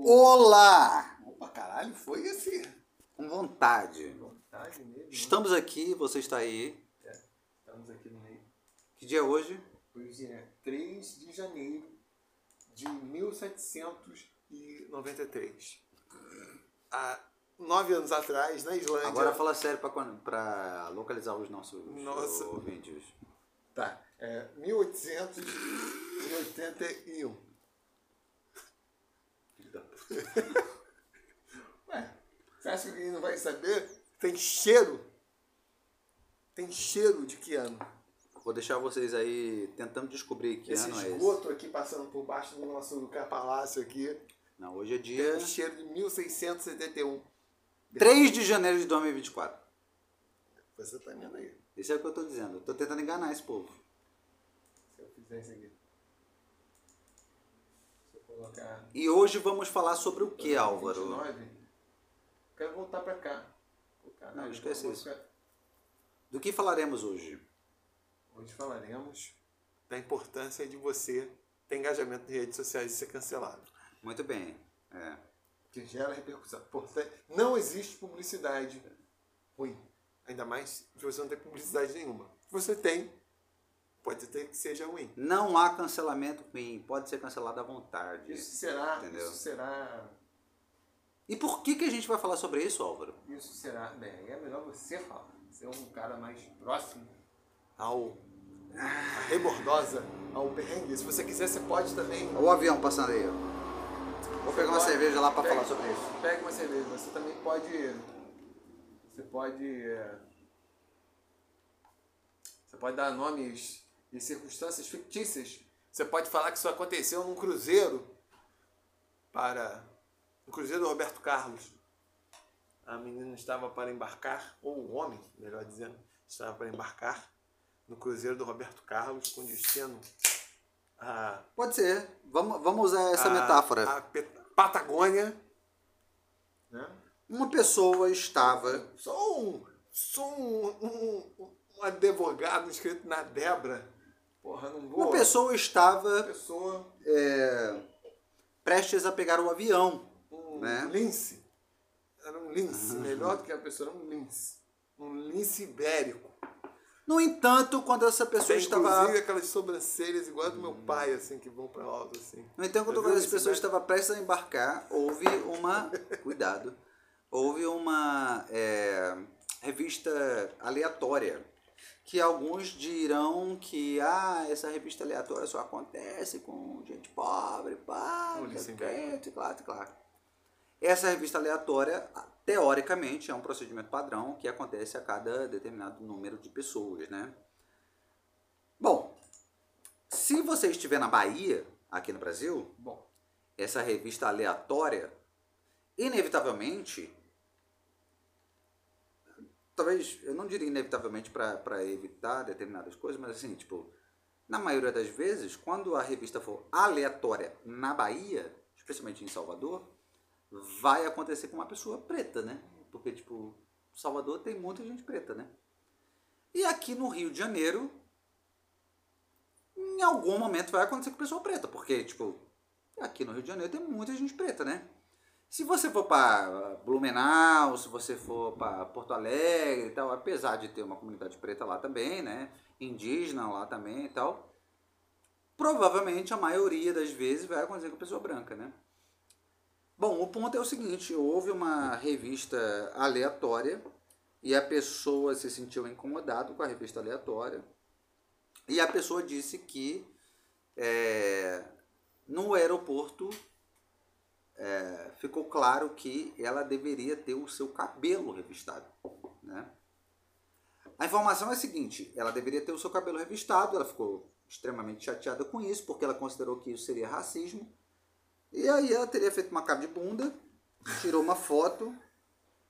Olá! Opa, caralho, foi esse. Com vontade. Vontade mesmo. Estamos aqui, você está aí. Estamos aqui no meio. Que dia é hoje? Hoje é 3 de janeiro de 1793. Há nove anos atrás, na Islândia. Agora fala sério para localizar os nossos Nossa. ouvintes. Tá, é 1881. Ué, você acha que alguém não vai saber? Tem cheiro. Tem cheiro de que ano? Vou deixar vocês aí tentando descobrir que Esse ano é esse. esgoto aqui passando por baixo do nosso palácio aqui. Não, hoje é Tem dia um cheiro de 1671. 3 de janeiro de 2024. Você tá vendo aí. Isso é o que eu tô dizendo. Eu tô tentando enganar esse povo. Se eu fizer isso aqui. Colocar. E hoje vamos falar sobre o que, Álvaro? 29, quero voltar pra cá. Caralho, Não, esquece isso. Do que falaremos hoje? Hoje falaremos da importância de você ter engajamento em redes sociais e ser cancelado. Muito bem. É. Que gera repercussão. Portanto, não existe publicidade ruim. Ainda mais se você não tem publicidade nenhuma. Se você tem, pode ter que seja ruim. Não há cancelamento ruim. Pode ser cancelado à vontade. Isso será, Entendeu? isso será, E por que, que a gente vai falar sobre isso, Álvaro? isso será, bem, é melhor você falar. Você é um cara mais próximo ao a rebordosa, ao perrengue. Se você quiser, você pode também Olha o avião passando aí. ó. Vou pegar uma cerveja lá para falar sobre isso. Pega uma cerveja. Você também pode. Você pode. é, Você pode dar nomes e circunstâncias fictícias. Você pode falar que isso aconteceu num cruzeiro para. No cruzeiro do Roberto Carlos. A menina estava para embarcar, ou o homem, melhor dizendo, estava para embarcar no cruzeiro do Roberto Carlos com destino a Pode ser. Vamos, vamos usar essa a- metáfora. A Patagônia. Né? Uma pessoa estava. Sou um, sou um, um, um advogado inscrito na Debra. Porra, não vou. Uma pessoa estava pessoa, é, prestes a pegar o avião. um Né? lince. Era um lince, melhor do que a pessoa, era um lince. Um lince ibérico. No entanto, quando essa pessoa Tem estava. inclusive aquelas sobrancelhas igual a do meu pai, assim, que vão pra alto, assim. No entanto, quando viu essa pessoa estava prestes a embarcar, houve uma. Cuidado. Houve uma é, revista aleatória. Que alguns dirão que ah, essa revista aleatória só acontece com gente pobre, pá, Lisenberg. quê, claro, claro. Essa revista aleatória, teoricamente, é um procedimento padrão que acontece a cada determinado número de pessoas, né? Bom, se você estiver na Bahia, aqui no Brasil, Bom, essa revista aleatória, inevitavelmente, talvez, eu não diria inevitavelmente para evitar determinadas coisas, mas assim, tipo, na maioria das vezes, quando a revista for aleatória na Bahia, especialmente em Salvador, vai acontecer com uma pessoa preta, né? Porque, tipo, Salvador tem muita gente preta, né? E aqui no Rio de Janeiro, em algum momento vai acontecer com pessoa preta, porque, tipo, aqui no Rio de Janeiro tem muita gente preta, né? Se você for para Blumenau, se você for para Porto Alegre e tal, apesar de ter uma comunidade preta lá também, né? Indígena lá também e tal, provavelmente a maioria das vezes vai acontecer com pessoa branca, né? Bom, o ponto é o seguinte: houve uma revista aleatória e a pessoa se sentiu incomodado com a revista aleatória e a pessoa disse que é, no aeroporto é, ficou claro que ela deveria ter o seu cabelo revistado, né? A informação é a seguinte: ela deveria ter o seu cabelo revistado, ela ficou extremamente chateada com isso, porque ela considerou que isso seria racismo. E aí ela teria feito uma cara de bunda, tirou uma foto,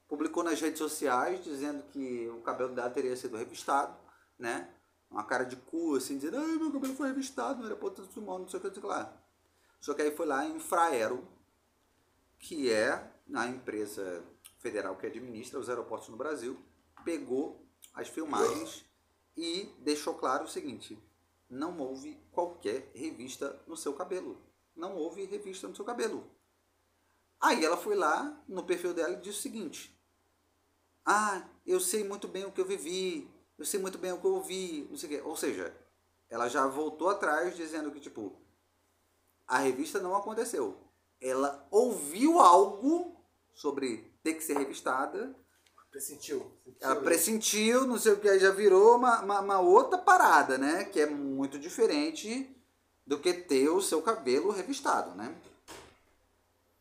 publicou nas redes sociais dizendo que o cabelo dela teria sido revistado, né? Uma cara de cu, assim, dizendo, ai, meu cabelo foi revistado no aeroporto do Sumão, não sei o que, não sei o que lá. Só que aí foi lá em Fraero, que é a empresa federal que administra os aeroportos no Brasil, pegou as filmagens e deixou claro o seguinte: não houve qualquer revista no seu cabelo. Não houve revista no seu cabelo. Aí ela foi lá no perfil dela e disse o seguinte: Ah, eu sei muito bem o que eu vivi, eu sei muito bem o que eu ouvi, não sei o quê. Ou seja, ela já voltou atrás dizendo que, tipo, a revista não aconteceu. Ela ouviu algo sobre ter que ser revistada. Pressentiu. Ela pressentiu, não sei o que, aí já virou uma, uma, uma outra parada, né? Que é muito diferente do que ter o seu cabelo revistado, né?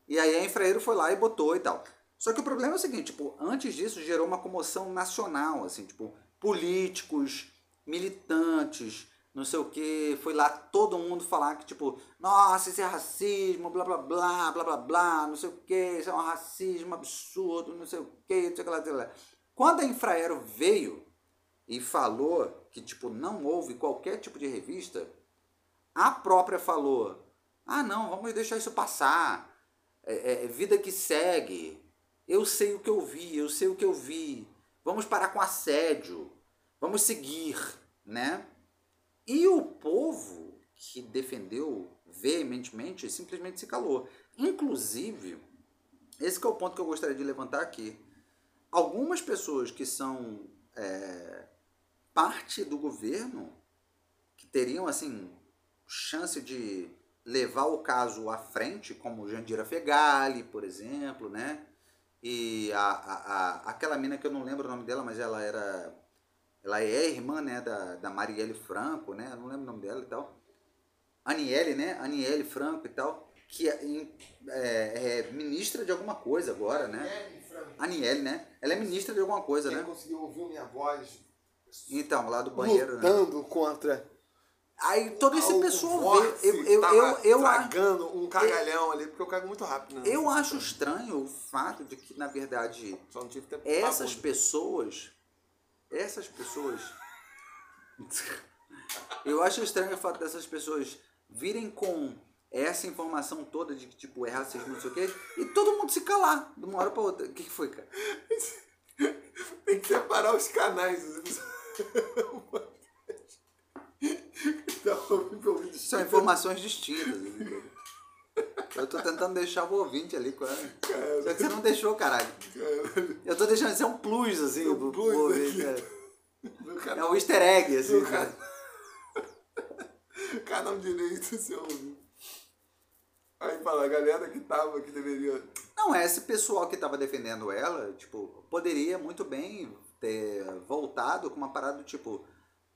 E aí a Infraero foi lá e botou e tal. Só que o problema é o seguinte, tipo, antes disso gerou uma comoção nacional, assim, tipo, políticos, militantes, não sei o que, foi lá todo mundo falar que, tipo, nossa, isso é racismo, blá blá blá, blá blá blá, não sei o que, isso é um racismo absurdo, não sei o que, não sei o que lá, sei lá. Quando a Infraero veio e falou que, tipo, não houve qualquer tipo de revista, a própria falou, ah não, vamos deixar isso passar, é, é, vida que segue, eu sei o que eu vi, eu sei o que eu vi, vamos parar com assédio, vamos seguir, né? E o povo que defendeu veementemente simplesmente se calou. Inclusive, esse é o ponto que eu gostaria de levantar aqui. Algumas pessoas que são é, parte do governo, que teriam assim chance de levar o caso à frente, como Jandira Fegali, por exemplo, né? E a, a, a, aquela mina que eu não lembro o nome dela, mas ela era ela é irmã, né, da, da Marielle Franco, né? Eu não lembro o nome dela e tal. Aniele, né? Aniele Franco e tal. Que é, é, é ministra de alguma coisa agora, né? Aniele Franco. Aniele, né? Ela é ministra de alguma coisa, Quem né? conseguiu ouvir minha voz Então, lá do banheiro, né? lutando contra Aí todo esse o pessoal vê. vórtice Eu, eu, eu, eu, tragando um cagalhão ali, porque eu cago muito rápido. Né? eu acho estranho o fato de que, na verdade, essas pessoas. Essas pessoas. Eu acho estranho o fato dessas pessoas virem com essa informação toda de que, tipo, é racismo, não sei o quê, e todo mundo se calar de uma hora pra outra. O que, que foi, cara? Tem que separar os canais. São informações distintas. Eu tô tentando deixar o ouvinte ali com ela. Só que você não deixou, caralho. Eu tô deixando isso é um plus, assim, É um pro, pro plus ouvinte, cara. É um easter egg, assim. Cara. Canal direito, seu ouvido. Aí fala, a galera que tava, que deveria. Não, esse pessoal que tava defendendo ela, tipo, poderia muito bem ter voltado com uma parada do tipo.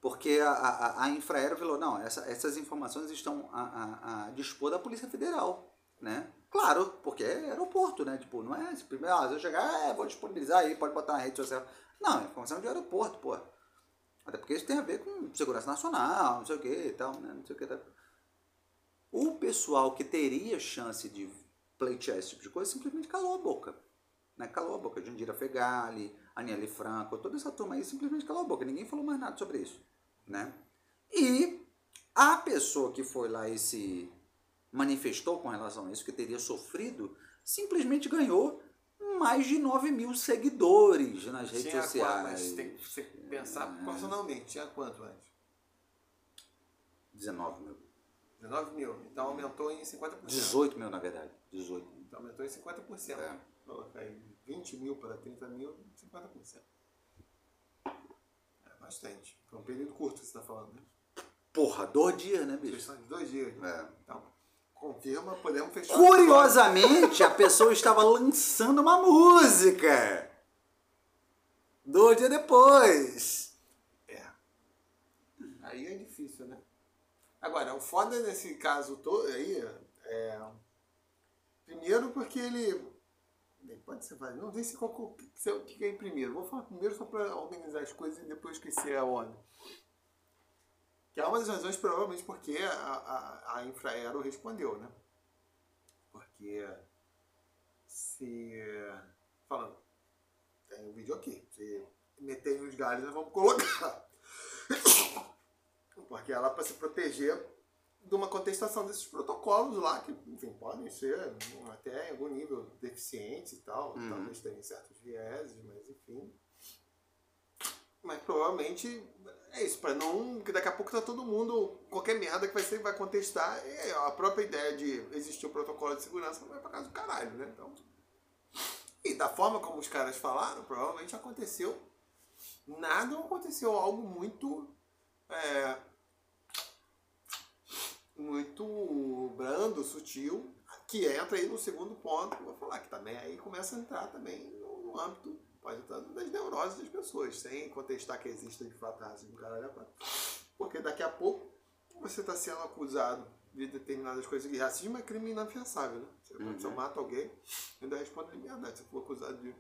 Porque a, a, a Infraero falou, não, essa, essas informações estão a, a, a dispor da Polícia Federal, né? Claro, porque é aeroporto, né? Tipo, não é simplesmente, ah, se eu chegar, é, vou disponibilizar aí, pode botar na rede social. Não, é informação de aeroporto, pô. Até porque isso tem a ver com segurança nacional, não sei o que e tal, né? Não sei o que. Tal. O pessoal que teria chance de pleitear esse tipo de coisa simplesmente calou a boca. Né? Calou a boca. Jandira Fegali, Aniele Franco, toda essa turma aí simplesmente calou a boca. Ninguém falou mais nada sobre isso. Né? E a pessoa que foi lá e se manifestou com relação a isso, que teria sofrido, simplesmente ganhou mais de 9 mil seguidores nas redes Tinha sociais. quanto? Mas tem que você pensar proporcionalmente. Tinha quanto antes? 19 mil. 19 mil. Então aumentou em 50%. 18 mil, na verdade. 18 mil. Então aumentou em 50%. É. Colocar aí 20 mil para 30 mil, 50%. É bastante. Foi um período curto que você está falando, né? Porra, dois dias, né, bicho? Questão de dois dias. É. Então, confirma, podemos fechar. Curiosamente, a pessoa estava lançando uma música. Dois dias depois. É. Aí é difícil, né? Agora, o foda nesse caso todo aí é. Primeiro porque ele. Pode ser vários. Não sei se qual que- se é o que é primeiro. Vou falar primeiro só para organizar as coisas e depois esquecer a ordem. Que é uma das razões, provavelmente, porque a, a, a Infraero respondeu, né? Porque se. Falando, tem um vídeo aqui. Se meter os galhos, nós vamos colocar. Porque ela para se proteger de uma contestação desses protocolos lá, que, enfim, podem ser até em algum nível deficientes e tal, Uhum. talvez tenham certos vieses, mas enfim. Mas provavelmente É isso, pra não. Porque daqui a pouco tá todo mundo. Qualquer merda que vai ser, vai contestar. E a própria ideia de existir um protocolo de segurança vai pra casa do caralho, né? Então. E da forma como os caras falaram, provavelmente aconteceu. Nada aconteceu, algo muito. É, muito brando, sutil, que entra aí no segundo ponto, que eu vou falar, que também aí começa a entrar também no, no âmbito, pode entrar das neuroses das pessoas, sem contestar que exista de fato racismo, caralho, porque daqui a pouco você está sendo acusado de determinadas coisas, e racismo é crime inafiançável, né? Você, uhum. você mata alguém, ainda responde liberdade, se for acusado de,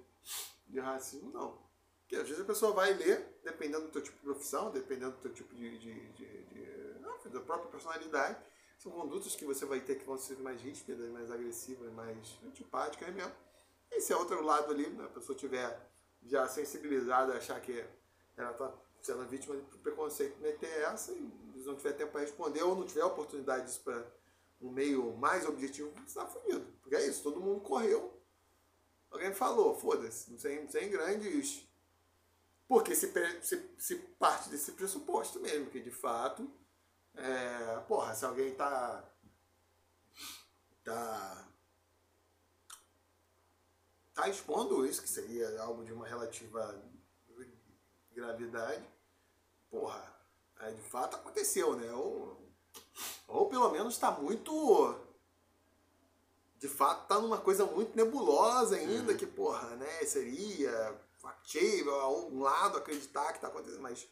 de racismo, não. Porque às vezes a pessoa vai ler, dependendo do teu tipo de profissão, dependendo do teu tipo de, de, de, de não, da própria personalidade, são condutas que você vai ter que vão ser mais ríspidas, mais agressivas, mais antipáticas mesmo. Esse é outro lado ali, né? a pessoa tiver já sensibilizada, achar que ela está sendo vítima de preconceito, meter essa e não tiver tempo para responder ou não tiver oportunidade disso para um meio mais objetivo, você está fudido. Porque é isso, todo mundo correu. Alguém falou, foda-se, sem, sem grandes. Porque se, se, se parte desse pressuposto mesmo, que de fato é, porra, se alguém tá. tá. tá expondo isso, que seria algo de uma relativa gravidade, porra, é, de fato aconteceu, né? Ou, ou pelo menos está muito. De fato, tá numa coisa muito nebulosa ainda, uhum. que, porra, né, seria factível a um lado acreditar que está acontecendo, mas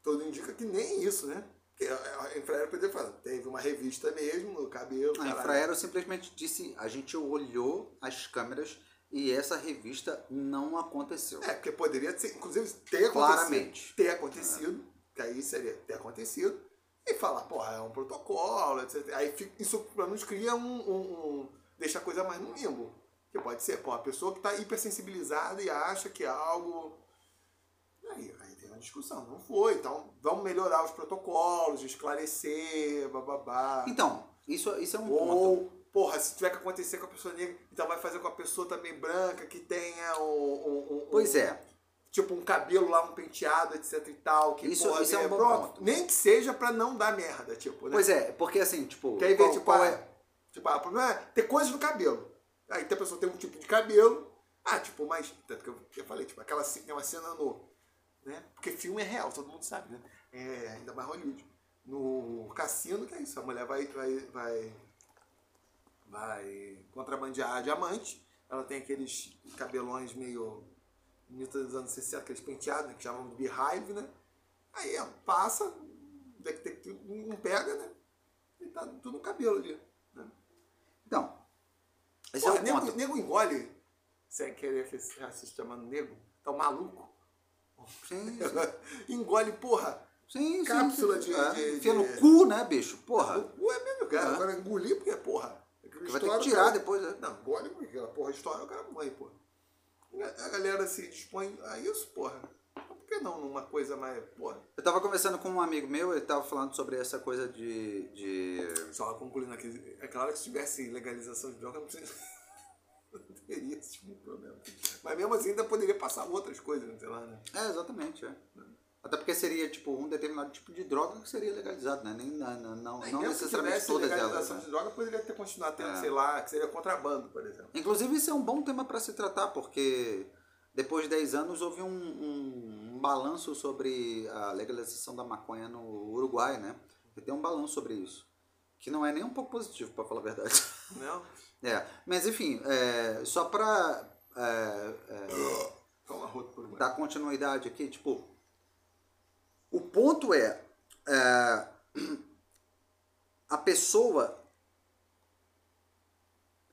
tudo indica que nem isso, né? A Infraero poderia falar, teve uma revista mesmo no cabelo. A Infraero simplesmente disse, a gente olhou as câmeras e essa revista não aconteceu. É, porque poderia ser, inclusive, ter Claramente. acontecido. Ter acontecido, é. que aí seria ter acontecido, e falar, porra, é um protocolo, etc. Aí isso pelo menos cria um, um, um, deixa a coisa mais no limbo. Que pode ser, pô, a pessoa que está hipersensibilizada e acha que é algo. Aí, discussão. Não foi. Então, vamos melhorar os protocolos, esclarecer, bababá. Então, isso, isso é um Ou, ponto. porra, se tiver que acontecer com a pessoa negra, então vai fazer com a pessoa também branca, que tenha um. um pois é. Tipo, um cabelo lá, um penteado, etc e tal. Que, isso, porra, isso é um bom pronto, ponto. Nem que seja pra não dar merda, tipo, né? Pois é, porque assim, tipo... Que aí vem, tipo, qual ah, é? Tipo, ah, o problema é ter coisas no cabelo. Aí a pessoa tem um tipo de cabelo, ah, tipo, mas... Tanto que eu, eu falei, tipo, aquela cena, uma cena no né? Porque filme é real, todo mundo sabe, né? É, ainda mais Hollywood. No cassino, que é isso, a mulher vai, vai, vai, vai contrabandear diamante, ela tem aqueles cabelões meio dos anos 60, aqueles penteados, né, que chamam de beehive, né? Aí ela passa, não pega, né? E tá tudo no cabelo ali. Né? Então, esse Porra, é o nego, ponto. nego engole, sem querer se chamando nego, tá um maluco. Sim, sim. Engole, porra. Sim, cápsula sim, de, é. de, Enfia no cu, né, bicho? Porra. O cu é mesmo, cara. É. Agora engolir porque, porra. Vai ter que tirar cara... depois, né? Não, engole porque aquela porra história o cara morre, porra. A galera se dispõe a isso, porra. Por que não numa coisa mais. Porra. Eu tava conversando com um amigo meu, ele tava falando sobre essa coisa de. de... Só concluindo aqui. É claro que se tivesse legalização de droga, não precisa teria esse tipo de problema. Mas mesmo assim ainda poderia passar outras coisas, sei lá, né? É, exatamente, é. Até porque seria tipo um determinado tipo de droga que seria legalizado, né? Nem, não, não, não, não necessariamente todas elas. legalização né? de droga poderia ter continuado tendo, é. sei lá, que seria contrabando, por exemplo. Inclusive, isso é um bom tema para se tratar, porque depois de 10 anos houve um, um, um, balanço sobre a legalização da maconha no Uruguai, né? E tem um balanço sobre isso. Que não é nem um pouco positivo, para falar a verdade. Não? É, mas enfim, é, só para é, é, dar continuidade aqui, tipo, o ponto é, é a pessoa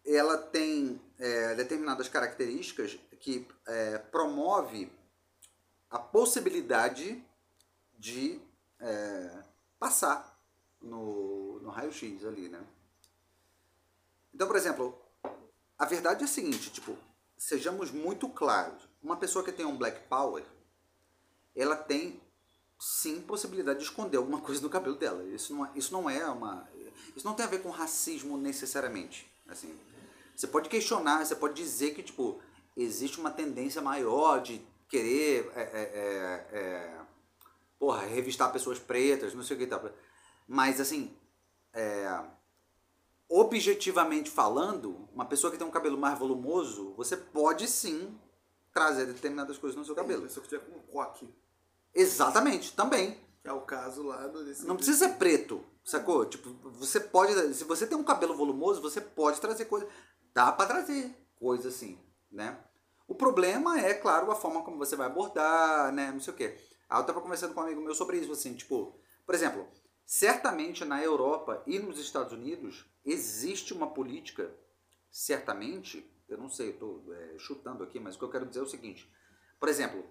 ela tem é, determinadas características que é, promove a possibilidade de é, passar no, no raio-x ali, né? Então, por exemplo, a verdade é a seguinte, tipo, sejamos muito claros. Uma pessoa que tem um black power, ela tem sim possibilidade de esconder alguma coisa no cabelo dela. Isso não, é, isso não é uma. Isso não tem a ver com racismo necessariamente. Assim, você pode questionar, você pode dizer que tipo existe uma tendência maior de querer é, é, é, é porra, revistar pessoas pretas, não sei o que e tal. Mas, assim, é, objetivamente falando, uma pessoa que tem um cabelo mais volumoso, você pode sim trazer determinadas coisas no seu cabelo. Se eu tiver com um coque, Exatamente, também. que é o caso lá do... Desse Não precisa ser preto, sacou? Tipo, você pode. Se você tem um cabelo volumoso, você pode trazer coisa. Dá pra trazer coisa assim, né? O problema é, claro, a forma como você vai abordar, né? Não sei o quê. Aí eu tava conversando com um amigo meu sobre isso, assim, tipo, por exemplo, certamente na Europa e nos Estados Unidos existe uma política, certamente, eu não sei, tô é, chutando aqui, mas o que eu quero dizer é o seguinte. Por exemplo,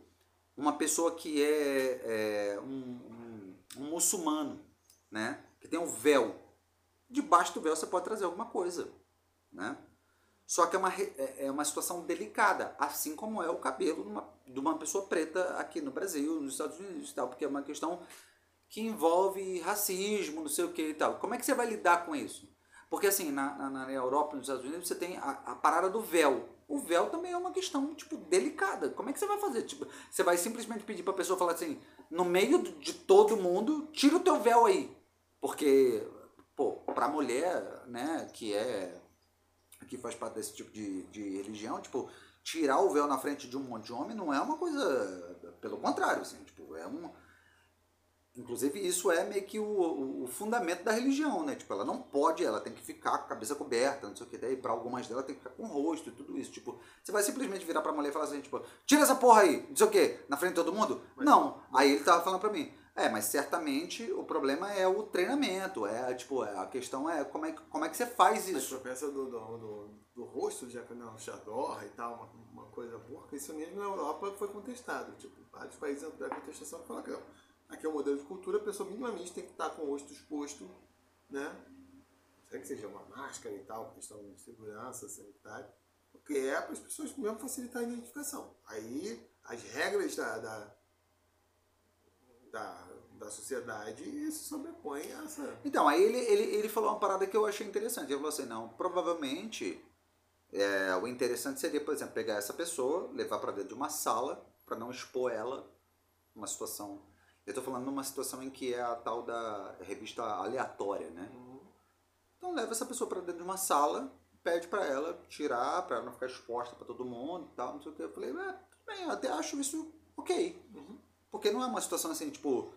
uma pessoa que é, é, um, um, um muçulmano, né? Que tem um véu. Debaixo do véu você pode trazer alguma coisa, né? Só que é uma, é é uma situação delicada, assim como é o cabelo de uma, de uma pessoa preta aqui no Brasil, nos Estados Unidos e tal, porque é uma questão que envolve racismo, não sei o que e tal. Como é que você vai lidar com isso? Porque assim, na, na, na Europa, nos Estados Unidos, você tem a, a parada do véu. O véu também é uma questão, tipo, delicada. Como é que você vai fazer? Tipo, você vai simplesmente pedir pra pessoa falar assim, no meio de todo mundo, tira o teu véu aí. Porque, pô, pra mulher, né, que é que faz parte desse tipo de, de religião, tipo, tirar o véu na frente de um monte de homem não é uma coisa, pelo contrário, assim, tipo, é um inclusive isso é meio que o, o, fundamento da religião, né? Tipo, ela não pode, ela tem que ficar com a cabeça coberta, não sei o que, daí pra algumas delas tem que ficar com o rosto e tudo isso, tipo, você vai simplesmente virar pra mulher e falar assim, tipo, tira essa porra aí, não sei o que, na frente de todo mundo? não, aí ele tava falando pra mim, é, mas certamente o problema é o treinamento, é, tipo, é, a questão é como é, que- como é que você faz Mas isso? tu pensa do, do, do, do rosto, já que não chadorra e tal, uma, uma coisa boa, isso mesmo na Europa foi contestado. Tipo, vários países em contestação falaram que não. Aqui é um modelo de cultura, a pessoa minimamente tem que estar com o rosto exposto, né? Será que seja uma máscara e tal, questão de segurança sanitária? Porque é para as pessoas mesmo facilitar a identificação. Aí as regras da, da, da, da sociedade se sobrepõem a essa. Então, aí ele, ele, ele falou uma parada que eu achei interessante. Ele falou assim, não, provavelmente é, o interessante seria, por exemplo, pegar essa pessoa, levar para dentro de uma sala, para não expor ela numa situação. Eu estou falando numa situação em que é a tal da revista aleatória, né? Então leva essa pessoa para dentro de uma sala, pede para ela tirar, para ela não ficar exposta para todo mundo e tal, não sei o que. Eu falei, é, tudo bem, eu até acho isso ok. Porque não é uma situação assim, tipo,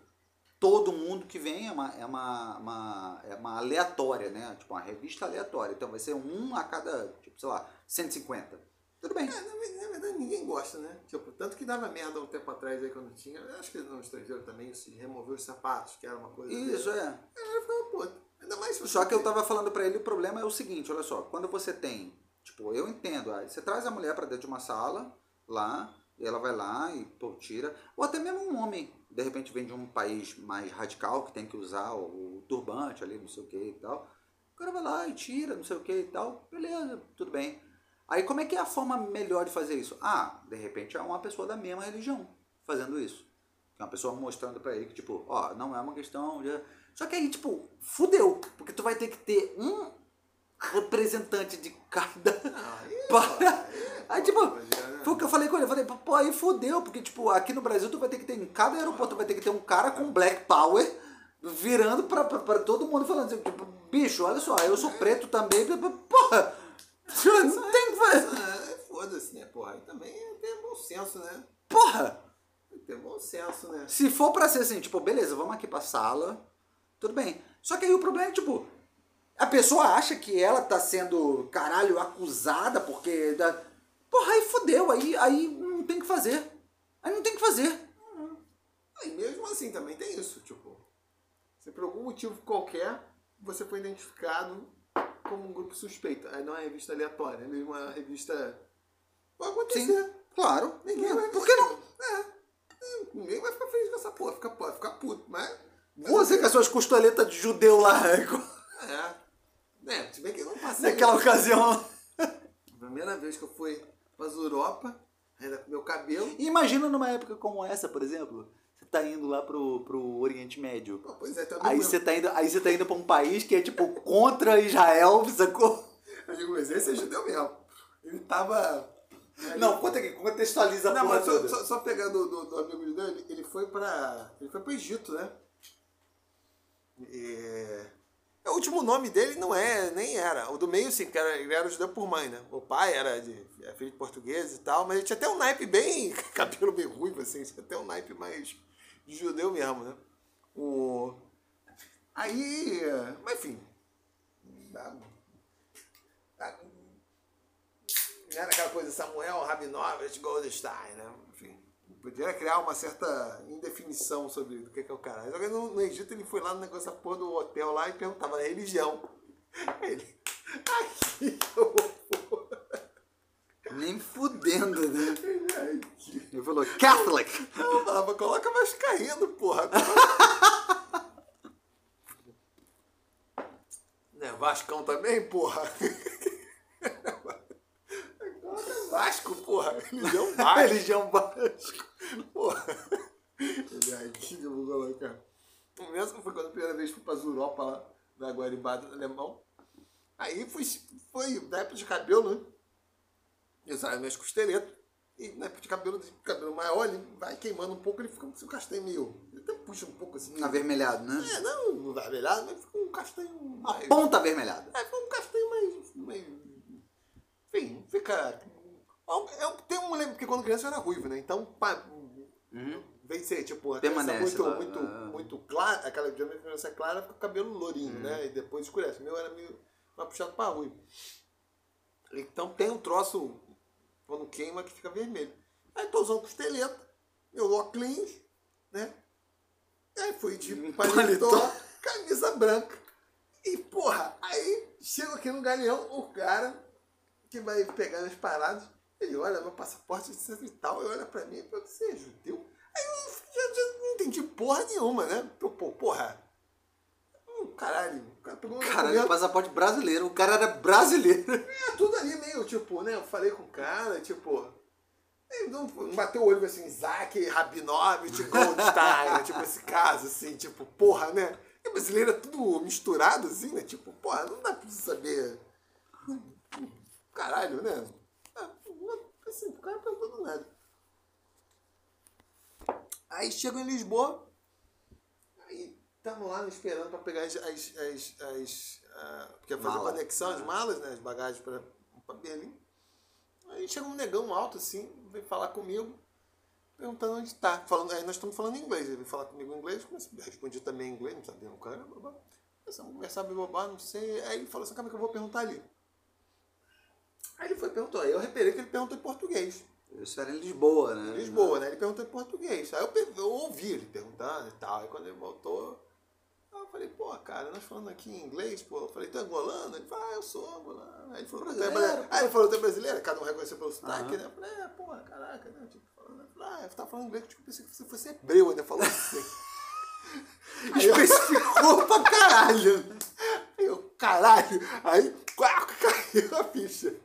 todo mundo que vem é uma, é uma, uma- é uma aleatória, né? Tipo, uma revista aleatória. Então vai ser um a cada, tipo, sei lá, 150. Tudo bem. É, na, na verdade ninguém gosta, né? Tipo, tanto que dava merda um tempo atrás aí quando tinha. Acho que no estrangeiro também se removeu os sapatos, que era uma coisa. Isso, é. Aí ficava puto. Ainda mais Só que eu tava falando pra ele, o problema é o seguinte, olha só, quando você tem, tipo, eu entendo, aí você traz a mulher pra dentro de uma sala, lá, e ela vai lá e, pô, tira, ou até mesmo um homem, de repente vem de um país mais radical, que tem que usar o, o turbante ali, não sei o que e tal, o cara vai lá e tira, não sei o que e tal, beleza, tudo bem. Aí como é que é a forma melhor de fazer isso? Ah, de repente é uma pessoa da mesma religião fazendo isso. É uma pessoa mostrando pra ele que, tipo, ó, não é uma questão de... Só que aí, tipo, fudeu. Porque tu vai ter que ter um representante de cada... Ah, aí, Para- Aí, tipo, foi o que eu falei com ele. Eu falei, pô, aí fudeu. Porque, tipo, aqui no Brasil tu vai ter que ter, em cada aeroporto, tu vai ter que ter um cara com Black Power virando pra, pra, pra todo mundo falando assim, tipo, bicho, olha só, eu sou preto também, porra, não tem que fazer, Ah, Foda-se, né, porra? Aí também é ter bom senso, né? porra. Tem que ter bom senso, né? Se for pra ser assim, tipo, beleza, vamos aqui pra sala, tudo bem. Só que aí o problema é, tipo, a pessoa acha que ela tá sendo, caralho, acusada porque. Da... Porra, aí fodeu, aí, aí não tem o que fazer. Aí não tem o que fazer. Aí mesmo assim também tem isso, tipo, se por algum motivo qualquer você foi identificado como um grupo suspeito, aí não é uma revista aleatória, é mesmo uma revista. Pode acontecer. Sim, claro. Ninguém vai. Por que não? É. Ninguém vai ficar feliz com essa porra, fica, pode ficar puto, mas. Você com as suas costeletas de judeu lá, É. É, se bem que eu não passei. naquela ocasião. Primeira vez que eu fui pra Europa, ainda com meu cabelo. Imagina numa época como essa, por exemplo. Você tá indo lá pro, pro Oriente Médio. Pô, pois é, também. Aí você tá indo, aí você tá indo pra um país que é tipo contra Israel, sacou? Eu digo, mas esse é judeu mesmo. Ele tava Não, conta aqui, contextualiza a Não, porra mas só, só, só pegar do, do, do amigo judeu, ele, ele foi pra. Ele foi pro Egito, né? E, o último nome dele não é, nem era. O do meio, sim, que era, ele era judeu por mãe, né? O pai era de é filho de português e tal, mas ele tinha até um naipe bem. cabelo bem assim, tinha até um naipe mais de judeu mesmo, né? O. Aí. Mas enfim. Não era aquela coisa Samuel Rabinovich Goldstein, né? Podia criar uma certa indefinição sobre o que que é o cara. Só que no, no Egito ele foi lá no negócio da porra do hotel lá e perguntava a religião. Aí ele. Aqui eu vou. Nem fudendo, né? Ele falou, Catholic! Eu falava, coloca mais caindo, porra. né, Vascão também, porra. Vasco, porra. Religião Vasco. Religião Vasco. Porra. Ai, que eu vou colocar. O mesmo foi quando a primeira vez fui pra Zuropa lá, na Guaribada do Alemão. Aí foi, foi na época de cabelo, né? Eu usava minhas costeletas. E na época de cabelo, de cabelo maior, ele vai queimando um pouco, ele fica com o castanho meio. Ele até puxa um pouco assim. Avermelhado, né? É, não, não vai avermelhado, mas fica um castanho mais. Ponta avermelhada. É, fica um castanho mais. mais enfim, fica. é um- é um- tem um lembro, porque quando criança eu era ruivo, né? Então, pá, Vem ser, tipo, Permanece muito, lá, muito, ah. muito clara, aquela criança clara, fica com o cabelo lourinho, Uhum. né? E depois escurece. O meu era meio mais puxado pra ruivo. Então tem um troço, quando queima, que fica vermelho. Aí tô usando costeleta, meu óculos, né? Aí fui de Um paletó, paletó. camisa branca. E, porra, aí chego aqui no galeão, o cara que vai pegar nas paradas, ele olha meu passaporte, e tal, e olha pra mim e fala, você é judeu? Aí eu já, já não entendi porra nenhuma, né? Pô, porra. Hum, caralho, o cara pegou um Caralho, passaporte brasileiro. O cara era brasileiro. é, tudo ali meio, tipo, né? Eu falei com o cara, tipo. Ele não, não bateu o olho assim, Isaac Rabinovich Goldstein, né? tipo esse caso, assim, tipo, porra, né? E brasileiro é tudo misturado, assim, né? Tipo, porra, não dá pra você saber. Caralho, né? Ah, Assim, o cara perguntou do nada. Aí chego em Lisboa, aí estamos lá esperando para pegar as. as, as, as ah, porque fazer Mala. conexão, as malas, né? As bagagens para Berlim. Aí chega um negão alto assim, vem falar comigo, perguntando onde tá. Falando, aí nós estamos falando inglês. Ele veio falar comigo em inglês, respondi também em inglês, não sabia o cara, babá. Começamos a conversar, babá, não sei. Aí ele falou assim, calma que eu vou perguntar ali. Aí ele foi perguntou, aí eu reparei que ele perguntou em português. Isso era em Lisboa, né? Lisboa, né? Ele perguntou em português. Aí eu, eu ouvi ele perguntando e tal. Aí quando ele voltou, eu falei, pô, cara, nós falando aqui em inglês, pô. Eu falei, tu é angolano? Ele falou, ah, eu sou angolano. Aí ele falou, tu é Brasileiro, pô. Aí ele falou, tu é brasileiro? Cada um reconheceu pelo sotaque, Aham. né? Eu falei, é, porra, caraca, né? Tipo, falando, eu falei, ah, tá falando inglês, tipo, eu pensei que você fosse hebreu, ainda falou assim. Aí eu- Especificou pra caralho. Aí eu, caralho, aí caiu a ficha.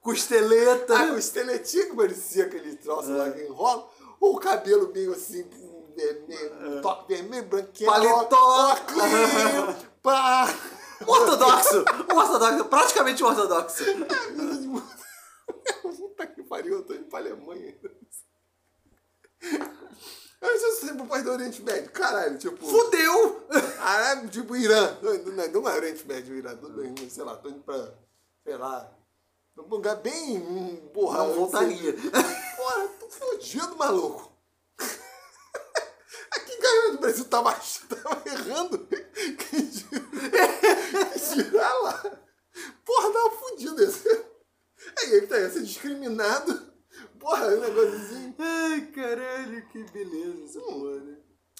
Costeleta. Ah, o esteletinho que parecia aquele troço lá que enrola, ou o cabelo meio assim, vermelho, um toque vermelho, branquinho, Paletó. pá. Ortodoxo. Ortodoxo. Praticamente ortodoxo. Puta que pariu, eu tô indo pra Alemanha ainda. Eu sou sempre o país do Oriente Médio, caralho, tipo. Fudeu. Caralho, tipo Irã. Não, não, não é Oriente Médio, Irã, tudo bem, sei lá, tô indo pra, sei lá, um lugar bem, hum, porra. Não voltaria. Porra, tô fudido, maluco. Aqui em Gaiola do Brasil tava, tava errando. Que gi- girar lá. Porra, tava fudido esse. Aí ele tá ia ser discriminado. Porra, é um negocinho. Ai, caralho, que beleza essa porra, né?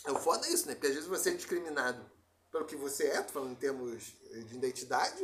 É o foda isso, né? Porque às vezes você é discriminado pelo que você é, tô falando em termos de identidade.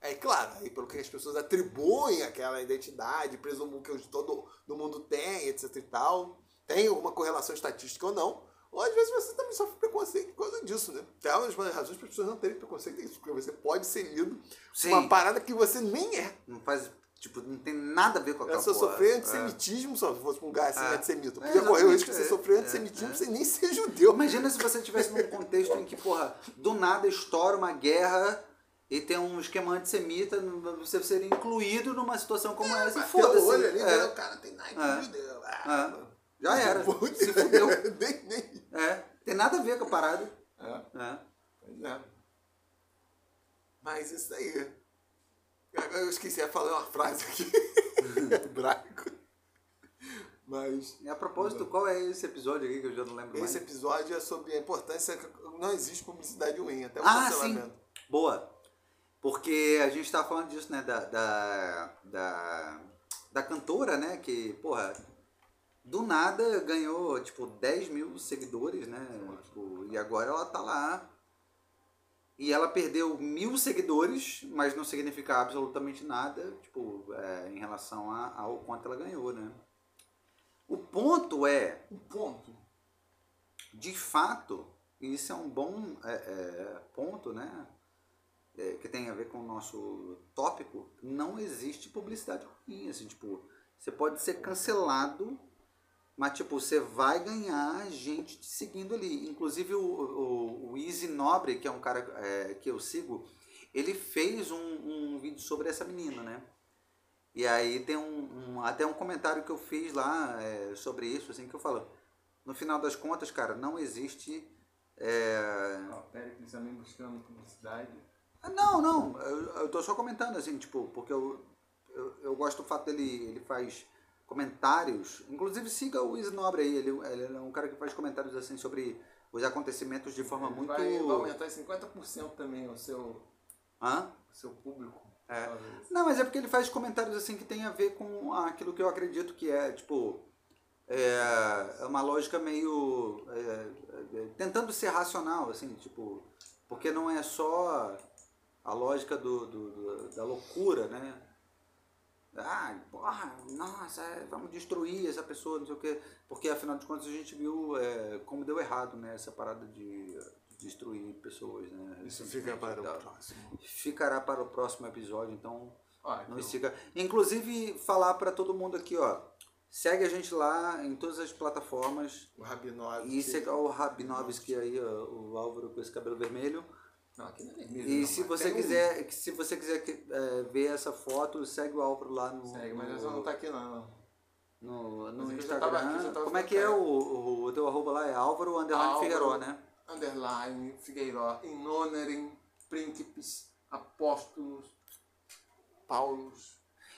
É claro, aí pelo que as pessoas atribuem aquela identidade, presumam que todo do mundo tem, etc e tal. Tem alguma correlação estatística ou não. Ou às vezes você também sofre preconceito por causa disso, né? Tem uma das razões para as pessoas não terem preconceito é isso, porque você pode ser lido Sim. uma parada que você nem é. Não faz, tipo, não tem nada a ver com aquela só porra. sofrer É. antissemitismo, só se fosse um lugar assim, É. antissemita. É, Podia correr o risco de você sofrer é, antissemitismo é. sem nem ser judeu. Imagina se você estivesse num contexto em que, porra, do nada estoura uma guerra e tem um esquema antissemita, você seria incluído numa situação como essa e foda-se. olho ali, É, o cara tem Nike É. judeu. é. Já era. Putz, Se fudeu. nem, nem. É, tem nada a ver com a parada. É, É. pois é. Mas isso aí. Agora eu esqueci de falar uma frase aqui. Hebraico. Mas E a propósito, qual é esse episódio aqui que eu já não lembro mais? esse episódio é sobre a importância que não existe publicidade ruim, até o Ah, cancelamento. Boa. Porque a gente tava falando disso, né? Da, da, da, da cantora, né? Que, porra, do nada ganhou, tipo, 10 mil seguidores, né? Tipo, e agora ela tá lá. E ela perdeu mil seguidores, mas não significa absolutamente nada, tipo, é, em relação a- ao quanto ela ganhou, né? O ponto é, Um ponto. de fato, e isso é um bom é, é, ponto, né? É, que tem a ver com o nosso tópico, não existe publicidade ruim, assim, tipo, você pode ser cancelado, mas, tipo, você vai ganhar gente te seguindo ali. Inclusive, o, o, o Easy Nobre, que é um cara é, que eu sigo, ele fez um, um vídeo sobre essa menina, né? E aí tem um, um- até um comentário que eu fiz lá é, sobre isso, assim, que eu falo, no final das contas, cara, não existe... é, Ó, Péricles também buscando publicidade. Não, não, eu, eu tô só comentando assim, tipo, porque eu, eu, eu gosto do fato dele, ele faz comentários, inclusive siga o Isnobre aí, ele, ele é um cara que faz comentários assim sobre os acontecimentos de forma muito... Vai, vai aumentar em 50% também o seu, Hã? o seu público. É. Não, mas é porque ele faz comentários assim que tem a ver com aquilo que eu acredito que é, tipo, é, é uma lógica meio. é, é, tentando ser racional, assim, tipo, porque não é só a lógica do, do- do- da loucura, né? Ah, porra, nossa, é, vamos destruir essa pessoa, não sei o quê. Porque afinal de contas a gente viu é, como deu errado, né? Essa parada de, de destruir pessoas, né? Isso fica para o Tá. próximo. Ficará para o próximo episódio, então Ó, não então, siga. Inclusive, falar para todo mundo aqui, ó. Segue a gente lá em todas as plataformas. O Rabinov. E segue o Rabinovski aí, ó, o Álvaro com esse cabelo vermelho. Não, aqui não é vermelho. E não, se você um- quiser, que- se você quiser que, é, ver essa foto, segue o Álvaro lá no, Segue, mas no, não tá aqui não. no, no já Instagram. aqui Como é que é o, o, o teu arroba lá? É Álvaro Underline Álvaro. Figueiró, né? Underline, Figueiró, in honorem, príncipes, apóstolos, Paulos.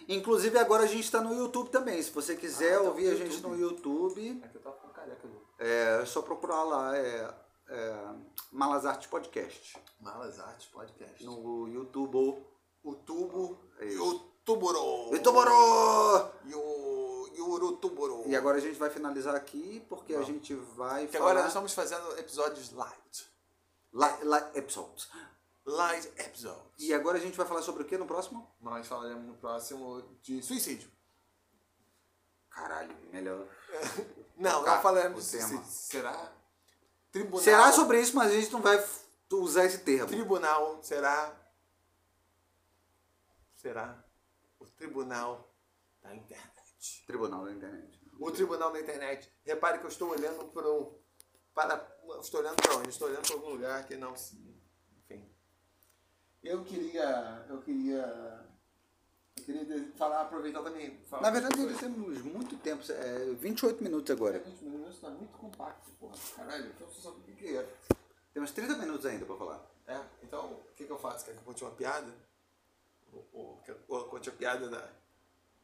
Inclusive agora a gente está no YouTube também. Se você quiser Ah, tá ouvir a gente no YouTube, Aqui eu tava com careca, viu? é só procurar lá, é, é Malas Artes Podcast. Malas Artes Podcast. No YouTube. O tubo É e isso. o tuborô. Youtuberô! E agora a gente vai finalizar aqui, porque a gente vai Que falar... agora nós estamos fazendo episódios light. Li- li- episodes. Light episodes. E agora a gente vai falar sobre o que no próximo? Nós falaremos no próximo De suicídio. Caralho, melhor. Não, não falaremos de suicídio. Será? Tribunal. Será sobre isso, mas a gente não vai usar esse termo. Tribunal será. Será o tribunal da internet. Tribunal da internet. O tribunal da internet. Repare que eu estou olhando para o. Para, estou olhando para onde? Estou olhando para algum lugar que não. Enfim. Eu queria. Eu queria. Queria falar, aproveitar também. Falar Na verdade, nós temos muito tempo, é 28 minutos agora. 20 minutos tá muito compacto, porra. Caralho, então você sabe o que que é. Temos 30 minutos ainda para falar. É, então, o que, que eu faço? Quer que eu conte uma piada? Ou, ou, ou conte a piada da,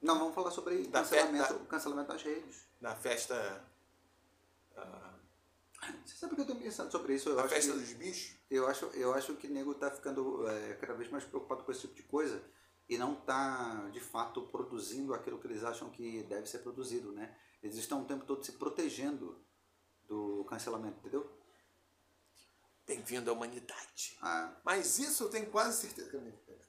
Não, vamos falar sobre Da cancelamento, fe- da- cancelamento das redes. da festa. ah, Você sabe que eu tenho pensado sobre isso? Eu acho festa que... dos bichos? Eu acho, eu acho que o nego tá ficando é, cada vez mais preocupado com esse tipo de coisa e não tá, de fato, produzindo aquilo que eles acham que deve ser produzido, né? Eles estão o tempo todo se protegendo do cancelamento, entendeu? Bem-vindo à humanidade. Ah, Mas isso eu tenho quase certeza que é mentira.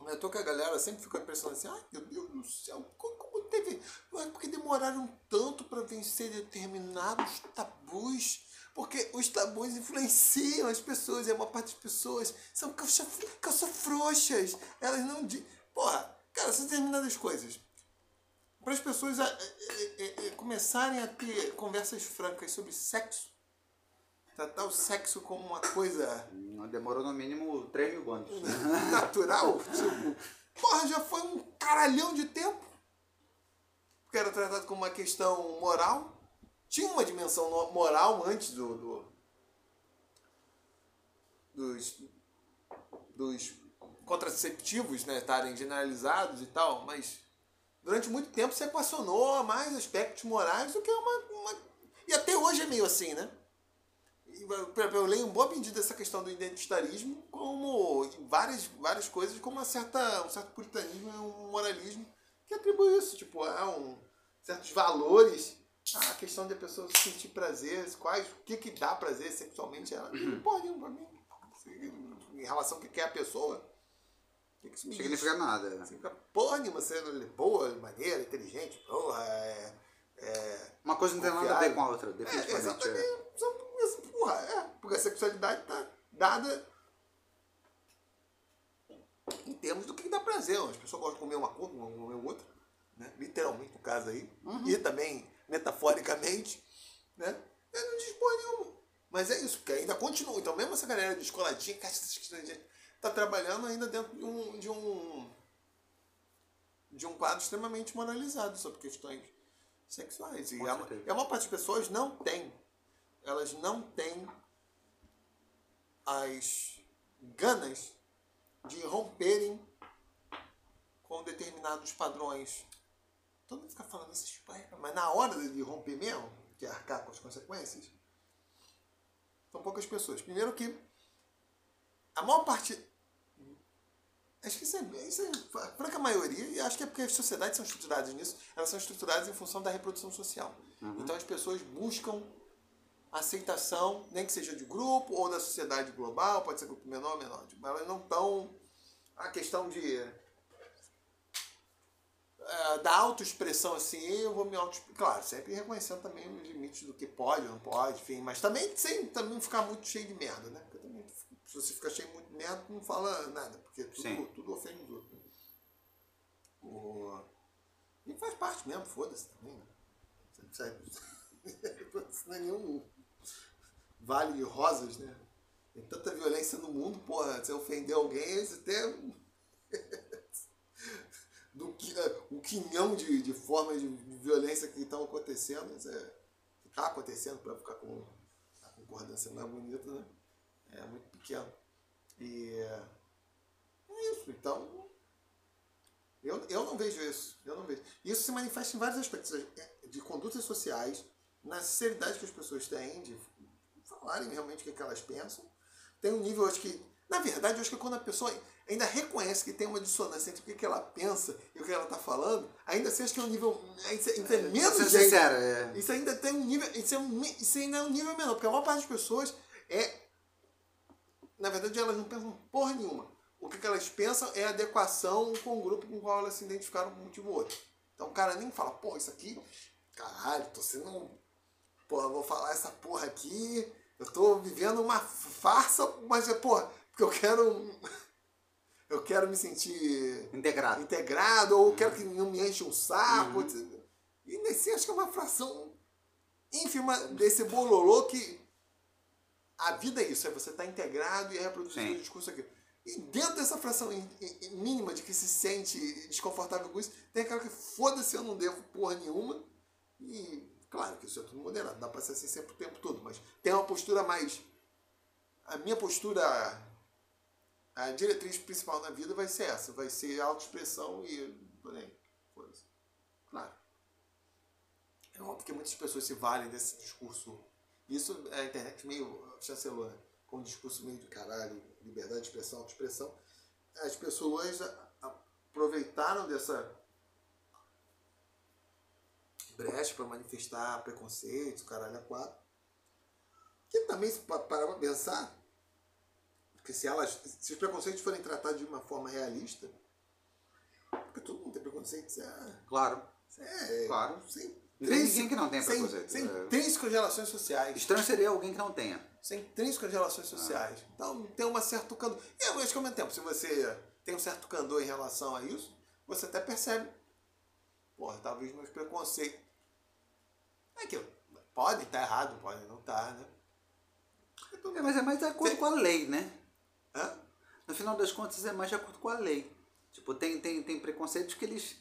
Eu tô que a galera sempre fica impressionada assim, ai meu Deus do céu, como, como teve. Ué, Porque demoraram tanto para vencer determinados tabus. Porque os tabus influenciam as pessoas, e a maior parte das pessoas são calça, calça frouxas. Elas não. di- Porra, cara, são determinadas coisas. Para as pessoas a- é, é, começarem a ter conversas francas sobre sexo, tratar o sexo como uma coisa Hum, Demorou no mínimo 3 mil anos. natural, tipo, porra, já foi um caralhão de tempo. Porque era tratado como uma questão moral. Tinha uma dimensão moral antes do, do- dos, dos contraceptivos né, estarem generalizados e tal, mas durante muito tempo se equacionou a mais aspectos morais do que uma, uma- E até hoje é meio assim, né? Eu leio em boa medida essa questão do identitarismo como várias, várias coisas, como uma certa, um certo puritanismo, um moralismo que atribui isso, tipo, a um, certos valores, a questão de a pessoa sentir prazer, quais, o que, que dá prazer sexualmente ela. Não pode, pra mim. Em relação ao que quer a pessoa, o que, que isso Não me diz? significa nada. Significa porra nenhuma, sendo boa, maneira, inteligente, porra, é. é Uma coisa não tem nada a ver com a outra, é, definitivamente. exatamente. é. São- Porra, é. Porque a sexualidade tá dada em termos do que dá prazer. As pessoas gostam de comer uma coisa, uma comer outra. Né? Literalmente, no caso aí. E também, metaforicamente. Né? É, não diz porra nenhuma. Mas é isso, porque ainda continua. Então, mesmo essa galera de escoladinha, que acha essas questões de- tá trabalhando ainda dentro de um, de um de um quadro extremamente moralizado sobre questões sexuais. E a, e a maior parte das pessoas não tem. Elas não têm as ganas de romperem com determinados padrões. Todo mundo fica falando esses tipo, mas na hora de romper mesmo, que é arcar com as consequências, são poucas pessoas. Primeiro que a maior parte. Acho que isso é, isso é a franca maioria, e acho que é porque as sociedades são estruturadas nisso, elas são estruturadas em função da reprodução social. Então as pessoas buscam aceitação, nem que seja de grupo ou da sociedade global, pode ser grupo menor ou menor. Tipo, elas não estão. A questão de. É, da autoexpressão assim, eu vou me auto Claro, sempre reconhecendo também os limites do que pode ou não pode, enfim, mas também sem também ficar muito cheio de merda, né? Porque também, se você ficar cheio de muito merda, não fala nada, porque Sim. tudo, tudo ofende os outros. né? O... E faz parte mesmo, foda-se também, né? Sabe? Isso não é nenhum vale de rosas, né? Tem tanta violência no mundo, porra, se ofender alguém, você tem do que o quinhão de, de formas de, violência que estão acontecendo, é, que está acontecendo para ficar com a concordância mais bonita, né? É muito pequeno. E é isso, então eu, eu não vejo isso. Eu não vejo. Isso se manifesta em vários aspectos é, de condutas sociais, na sinceridade que as pessoas têm de falarem realmente o que, é que elas pensam. Tem um nível, acho que. Na verdade, eu acho que quando a pessoa ainda reconhece que tem uma dissonância entre o que, ela pensa e o que ela está falando, ainda assim acho que é um nível. Isso é, isso é menos Pra ser gente. sincero, é. Isso ainda tem um nível. Isso, é um, isso ainda é um nível menor, porque a maior parte das pessoas é. Na verdade, elas não pensam porra nenhuma. O que, que elas pensam é adequação com o grupo com o qual elas se identificaram por um motivo ou outro. Então o cara nem fala, pô, isso aqui. Caralho, tô sendo. um- Porra, vou falar essa porra aqui. Eu tô vivendo uma farsa, mas é, porra, porque eu quero. Eu quero me sentir Integrado. integrado, ou quero que não me enche um saco. E nesse acho que é uma fração ínfima desse bololô que a vida é isso, é você estar integrado e reproduzir Sim. o discurso aqui. E dentro dessa fração in- in- mínima de que se sente desconfortável com isso, tem aquela que foda-se, eu não devo porra nenhuma. E claro que isso é tudo moderado, dá pra ser assim sempre o tempo todo, mas tem uma postura mais. A minha postura a diretriz principal na vida vai ser essa, vai ser autoexpressão e porém, foda-se. Claro. É óbvio que muitas pessoas se valem desse discurso. Isso a internet meio chancelou, né? Com um discurso meio de caralho, liberdade de expressão, autoexpressão. As pessoas aproveitaram dessa brecha para manifestar preconceitos, caralho a quatro. Que também, se pa- parar pra pensar, porque se elas, se os preconceitos forem tratados de uma forma realista, porque todo mundo tem preconceito, isso é, Claro. isso é Claro. sem ninguém que não tenha sem, preconceito, Sem é. intrínsecas relações sociais. Estranho seria alguém que não tenha. Sem intrínsecas relações sociais. Então tem uma certa candor. E eu acho que ao mesmo tempo, se você tem um certo candor em relação a isso, você até percebe. Porra, talvez meus preconceitos. É que podem estar errado, podem não estar, né? É, mas é mais de acordo com a lei, né? Hã? No final das contas é mais de acordo com a lei. Tipo, tem, tem, tem preconceitos que eles.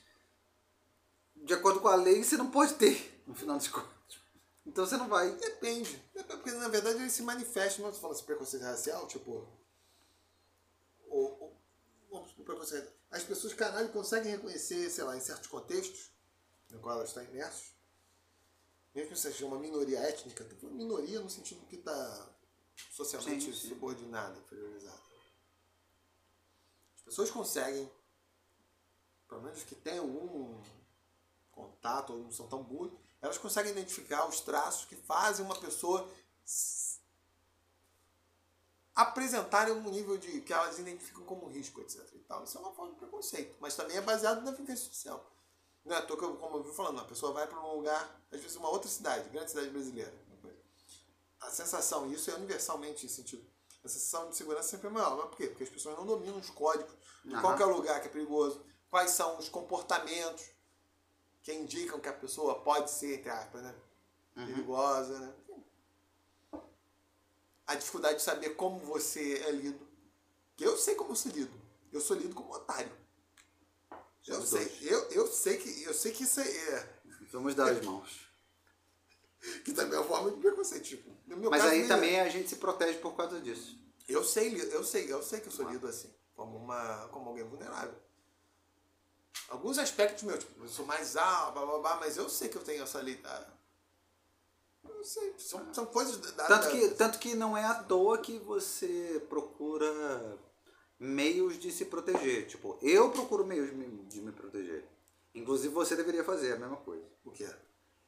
De acordo com a lei, você não pode ter, no final das contas. Então você não vai. Depende. Porque na verdade ele se manifesta, não fala assim, preconceito racial, tipo. O, o, vamos supor, preconceito. As pessoas, caralho, conseguem reconhecer, sei lá, em certos contextos no qual elas estão imersos, mesmo que seja uma minoria étnica, minoria no sentido que está socialmente Sim, sim. subordinada, inferiorizada. As pessoas conseguem, pelo menos que tenham algum contato ou não são tão burras, elas conseguem identificar os traços que fazem uma pessoa apresentarem um nível de que elas identificam como risco, etc. E tal. Isso é uma forma de preconceito, mas também é baseado na vivência social. Não é à toa que, como eu vi falando, a pessoa vai para um lugar, às vezes uma outra cidade, grande cidade brasileira. A sensação, e isso é universalmente sentido, a sensação de segurança sempre é maior. Mas por quê? Porque as pessoas não dominam os códigos de Aham. qual que é o lugar que é perigoso, quais são os comportamentos que indicam que a pessoa pode ser, entre aspas, né? perigosa, né? A dificuldade de saber como você é lido. Que eu sei como eu sou lido. Eu sou lido como otário. Eu Somos sei, eu, eu sei que eu sei que isso é Vamos dar as mãos. Que também é uma forma de preconceito, tipo. Mas aí é- também a gente se protege por causa disso. eu sei, eu sei, eu sei que eu sou lido assim, como uma como alguém vulnerável. Alguns aspectos meus, tipo, eu sou mais alto, blá, blá, blá, mas eu sei que eu tenho essa lida. Eu sei, são, são coisas da, Tanto da- que, tanto que não é à toa que você procura meios de se proteger. Tipo, eu procuro meios de me, de me proteger. Inclusive você deveria fazer a mesma coisa. o que é?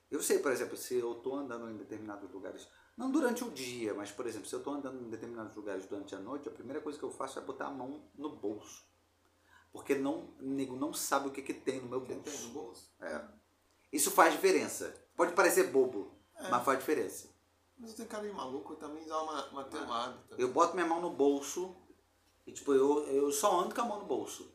Eu sei, por exemplo, se eu tô andando em determinados lugares, não durante o dia, mas por exemplo, se eu tô andando em determinados lugares durante a noite, a primeira coisa que eu faço é botar a mão no bolso. Porque não, nego não sabe o que, que tem no meu Quem tem no bolso. bolso? É. Isso faz diferença. Pode parecer bobo, mas faz diferença. Mas eu tenho cara de maluco e também dá uma, uma tem um hábito. Eu boto minha mão no bolso e tipo, eu, eu só ando com a mão no bolso.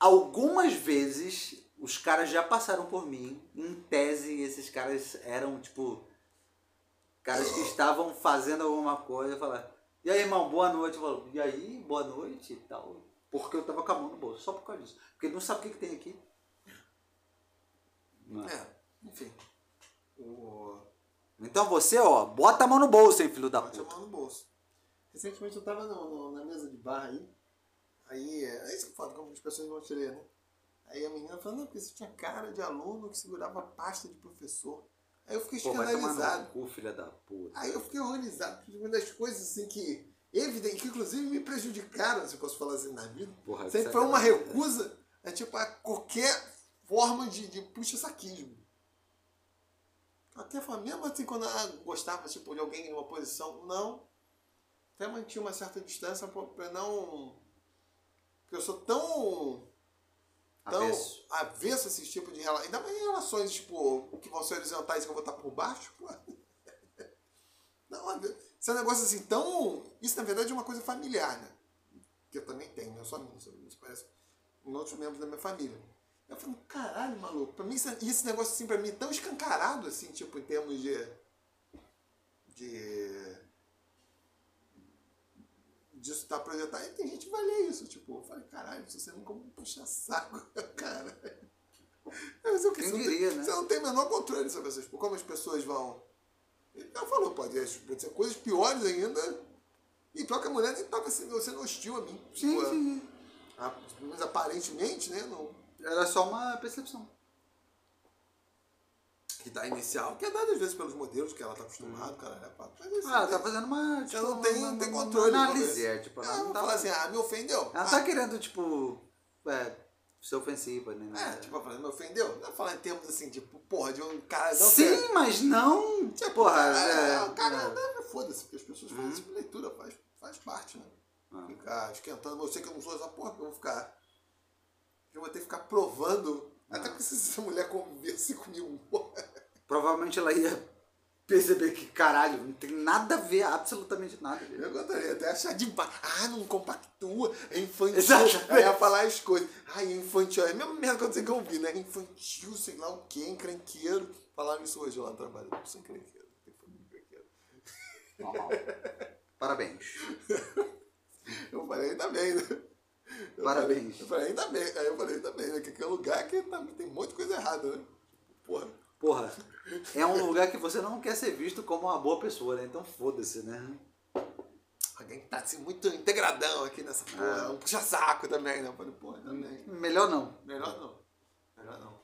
Algumas vezes os caras já passaram por mim. Em tese, esses caras eram tipo. Caras que estavam fazendo alguma coisa falaram, e aí irmão, boa noite. Eu falo, e aí, boa noite e tal. Porque eu tava com a mão no bolso, só por causa disso. Porque ele não sabe o que, que tem aqui. Não é? Enfim. O... Então você, ó, bota a mão no bolso, hein, filho da Bate a puta. mão no bolso. Recentemente eu tava no, no- na mesa de bar aí. Aí, é é isso que eu falo, como as pessoas vão te ler, né? Aí a menina falando, não, porque você tinha cara de aluno que segurava pasta de professor. Aí eu fiquei Pô, escandalizado. cu, filha da puta. Aí eu fiquei horrorizado, porque uma das coisas assim que, evidente, que inclusive me prejudicaram, se eu posso falar assim, na vida, Porra, sempre foi uma sacanagem. recusa a, tipo, a qualquer forma de, de puxa-saquismo. Até forma, mesmo assim, quando ela gostava tipo, de alguém em uma posição, não. Até mantinha uma certa distância pra não. Porque eu sou tão tão Avesso. avesso esse tipo de relação. Ainda mais em relações, tipo, que vão ser horizontais e que eu vou estar por baixo, pô. Não, isso é um negócio assim tão. Isso na verdade é uma coisa familiar, né? Que eu também tenho, não só mim, isso parece em outros membros da minha família. Eu falei, caralho, maluco, pra mim, isso- e esse negócio assim, pra mim, é tão escancarado, assim, tipo, em termos de. de. Disso tá projetado. E tem gente que vai ler isso, tipo, eu falei, caralho, isso você nunca puxa saco, cara. Mas eu, Quem você não diria, tem, né? Você não tem o menor controle sobre essas coisas, como as pessoas vão. Ele não falou, pode, pode ser coisas piores ainda. E pior que a mulher nem tava sendo, sendo hostil a mim. Sim, Tipo, sim. a- menos aparentemente, né? Não, Era só uma percepção. Que dá inicial, que é dada às vezes pelos modelos que ela tá acostumada, cara. É, mas assim, Ah, tá fazendo uma. Tipo, não tem, uma, não tem controle. Uma sobre análise, isso. é, tipo, ela ela não tá. fala assim, ah, me ofendeu. Ela não ah, tá querendo, tipo. É, ser ofensiva, né? É, tipo, ela me ofendeu. Não falar em termos assim, tipo, porra, de um cara. não Sim, quer- mas não. Tipo, porra, cara, é. o cara é. foda-se, porque as pessoas fazem Uhum. esse tipo de leitura, faz, faz parte, né? Ah. Ficar esquentando, eu sei que eu não sou essa porra, que eu vou ficar. Eu vou ter que ficar provando. Até Ah. porque se essa mulher convivesse comigo, porra. Provavelmente ela ia perceber que, caralho, não tem nada a ver, absolutamente nada. a ver. Eu gostaria até achar de ba... Ah, não compactua, é infantil. Exatamente. Aí ia falar as coisas. Ai, é infantil. É a mesma merda que eu ouvi, né? É infantil, sei lá o quê, encrenqueiro. Falaram isso hoje lá no trabalho. Eu sou encrenqueiro. tem família encrenqueira. Normal. Parabéns. Eu falei, ainda bem, né? Eu Parabéns. Falei, eu falei, ainda bem. Aí eu falei, ainda bem, né? Que aquele lugar que tá, tem um monte de coisa errada, né? Porra. Porra, é um lugar que você não quer ser visto como uma boa pessoa, né? Então foda-se, né? Alguém que tá assim muito integradão aqui nessa porra. Ah. Um puxa-saco também, né? Porra, também. Melhor não. Melhor não. Melhor não.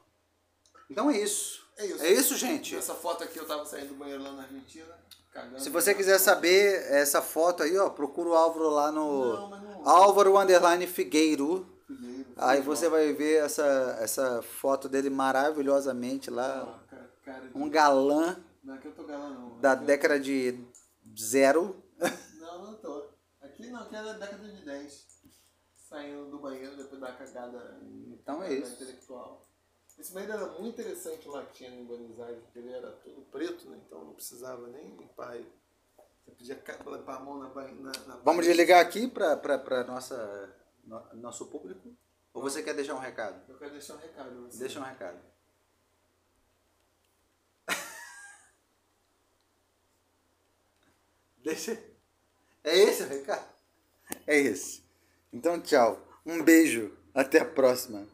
Então é isso. É isso. É isso, gente. Nessa foto aqui eu tava saindo do banheiro lá na Argentina, cagando. Se você quiser saber essa foto aí, ó, procura o Álvaro lá no Não, mas não- Álvaro Underline Figueiro. Figueiro, Aí você vai ver essa, essa foto dele maravilhosamente lá. Ah, cara, Um galã Não, aqui eu tô galã não. da Aqui eu- década de zero. Não, não tô. Aqui não, aqui é da década de 10. Saindo do banheiro depois da cagada. Então é isso. intelectual. Esse banheiro era muito interessante lá que tinha em Buenos Aires, porque ele era todo preto, né? Então não precisava nem limpar ele. Você podia limpar a mão na, na, na Vamos desligar aqui para nossa no- nosso público. Ou você quer deixar um recado? Eu quero deixar um recado. Você. Deixa um recado. Deixa. É esse o recado? É esse. Então, tchau. Um beijo. Até a próxima.